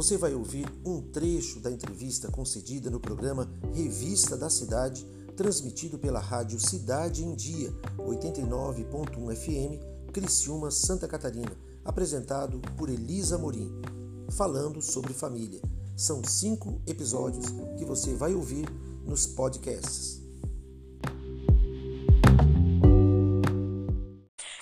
Você vai ouvir um trecho da entrevista concedida no programa Revista da Cidade, transmitido pela rádio Cidade em Dia, 89.1 FM, Criciúma, Santa Catarina, apresentado por Elisa Morim, falando sobre família. São cinco episódios que você vai ouvir nos podcasts.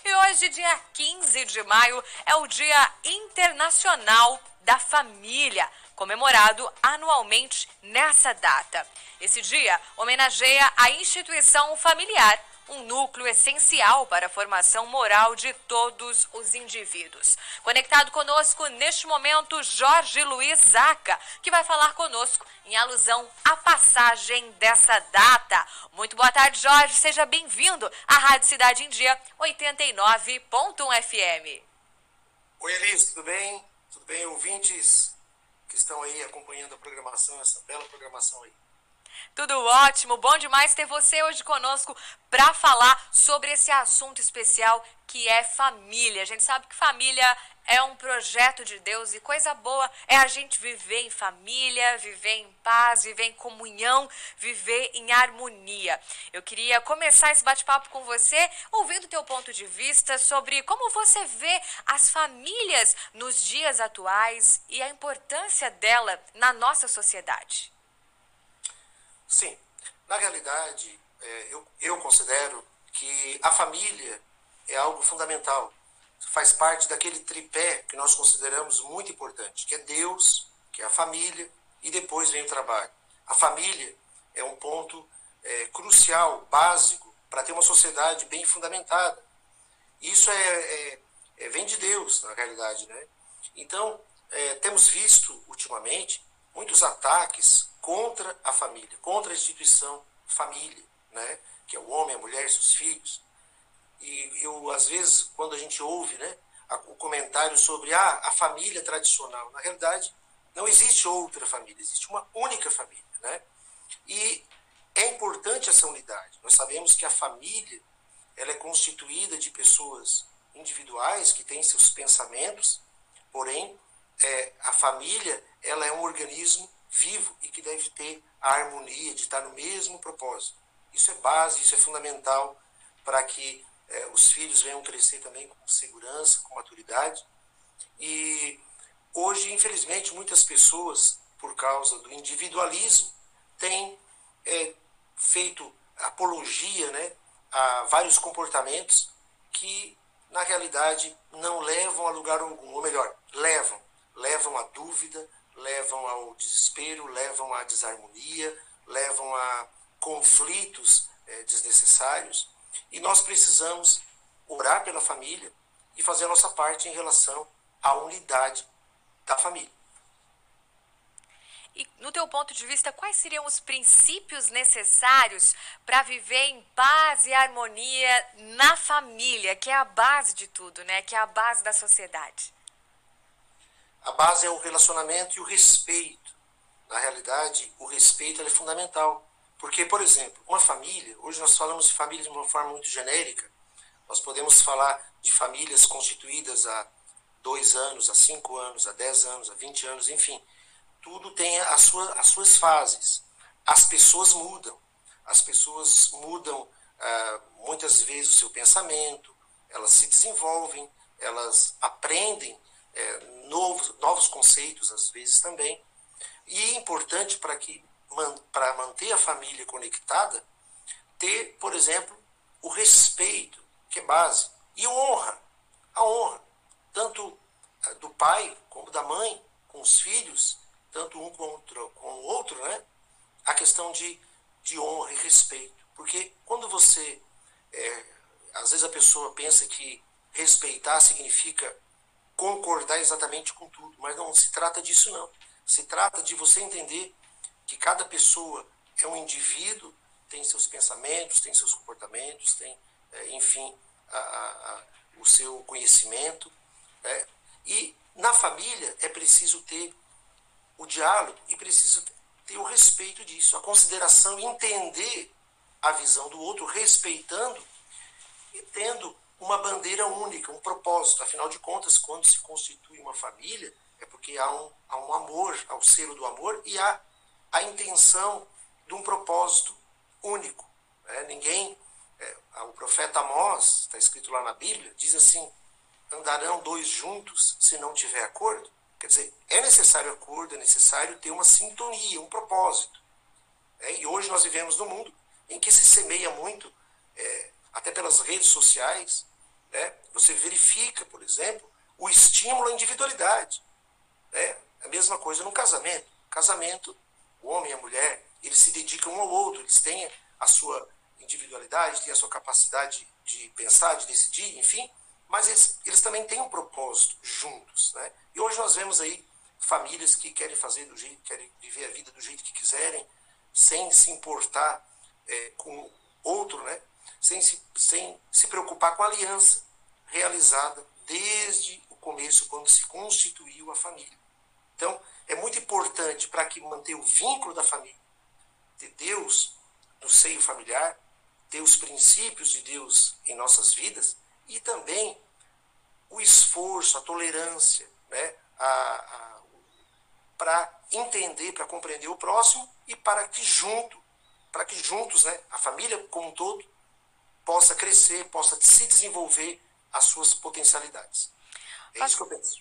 E hoje, dia 15 de maio, é o Dia Internacional da Família, comemorado anualmente nessa data. Esse dia homenageia a instituição familiar, um núcleo essencial para a formação moral de todos os indivíduos. Conectado conosco neste momento, Jorge Luiz Zaca, que vai falar conosco em alusão à passagem dessa data. Muito boa tarde, Jorge. Seja bem-vindo à Rádio Cidade em Dia 89.1 FM. Oi, Elis, tudo bem? Tudo bem, ouvintes que estão aí acompanhando a programação, essa bela programação aí. Tudo ótimo, bom demais ter você hoje conosco para falar sobre esse assunto especial que é família. A gente sabe que família é um projeto de Deus e coisa boa é a gente viver em família, viver em paz, viver em comunhão, viver em harmonia. Eu queria começar esse bate-papo com você ouvindo teu ponto de vista sobre como você vê as famílias nos dias atuais e a importância dela na nossa sociedade. Sim, na realidade, é, eu, eu considero que a família é algo fundamental. Faz parte daquele tripé que nós consideramos muito importante, que é Deus, que é a família, e depois vem o trabalho. A família é um ponto é, crucial, básico, para ter uma sociedade bem fundamentada. Isso é, é, é, vem de Deus, na realidade. Né? Então, é, temos visto ultimamente muitos ataques contra a família, contra a instituição família, né? que é o homem, a mulher e seus filhos. E eu, às vezes, quando a gente ouve né, o comentário sobre ah, a família tradicional, na realidade, não existe outra família, existe uma única família. Né? E é importante essa unidade. Nós sabemos que a família ela é constituída de pessoas individuais que têm seus pensamentos, porém, é, a família ela é um organismo vivo e que deve ter a harmonia de estar no mesmo propósito. Isso é base, isso é fundamental para que é, os filhos venham crescer também com segurança, com maturidade. E hoje, infelizmente, muitas pessoas, por causa do individualismo, têm é, feito apologia né, a vários comportamentos que, na realidade, não levam a lugar algum, ou melhor, levam, dúvida, levam ao desespero, levam à desarmonia, levam a conflitos é, desnecessários. E nós precisamos orar pela família e fazer a nossa parte em relação à unidade da família. E no teu ponto de vista, quais seriam os princípios necessários para viver em paz e harmonia na família, que é a base de tudo, né? Que é a base da sociedade? A base é o relacionamento e o respeito. Na realidade, o respeito é fundamental. Porque, por exemplo, uma família, hoje nós falamos de família de uma forma muito genérica, nós podemos falar de famílias constituídas há dois anos, há cinco anos, há dez anos, há vinte anos, enfim. Tudo tem a sua, as suas fases. As pessoas mudam. As pessoas mudam ah, muitas vezes o seu pensamento, elas se desenvolvem, elas aprendem é, novos, novos conceitos, às vezes também. E é importante para que para manter a família conectada, ter, por exemplo, o respeito, que é base, e honra, a honra, tanto eh, do pai como da mãe, com os filhos, tanto um contra com o outro, né? A questão de, de honra e respeito. Porque quando você. É, às vezes a pessoa pensa que respeitar significa concordar exatamente com tudo, mas não se trata disso, não. Se trata de você entender que cada pessoa é um indivíduo, tem seus pensamentos, tem seus comportamentos, tem, é, enfim, a, a, o seu conhecimento. Né? E na família é preciso ter o diálogo e preciso ter o respeito disso, a consideração, entender a visão do outro, respeitando e tendo uma bandeira única, um propósito. Afinal de contas, quando se constitui uma família, é porque há um, há um amor, há o selo do amor e há a intenção de um propósito único. Né? Ninguém, é, o profeta Amós, está escrito lá na Bíblia, diz assim: andarão dois juntos se não tiver acordo? Quer dizer, é necessário acordo, é necessário ter uma sintonia, um propósito. É, e hoje nós vivemos num mundo em que se semeia muito, é, até pelas redes sociais. Né? Você verifica, por exemplo, o estímulo à individualidade. Né? A mesma coisa no casamento. Casamento, o homem e a mulher, eles se dedicam um ao outro, eles têm a sua individualidade, têm a sua capacidade de pensar, de decidir, enfim, mas eles, eles também têm um propósito juntos. Né? E hoje nós vemos aí famílias que querem fazer do jeito, querem viver a vida do jeito que quiserem, sem se importar é, com outro, né? sem, se, sem se preocupar com a aliança realizada desde o começo, quando se constituiu a família. Então, é muito importante para que manter o vínculo da família, ter Deus no seio familiar, ter os princípios de Deus em nossas vidas e também o esforço, a tolerância, né, para entender, para compreender o próximo e para que junto, para que juntos, né, a família como um todo possa crescer, possa se desenvolver as suas potencialidades. É isso que eu penso.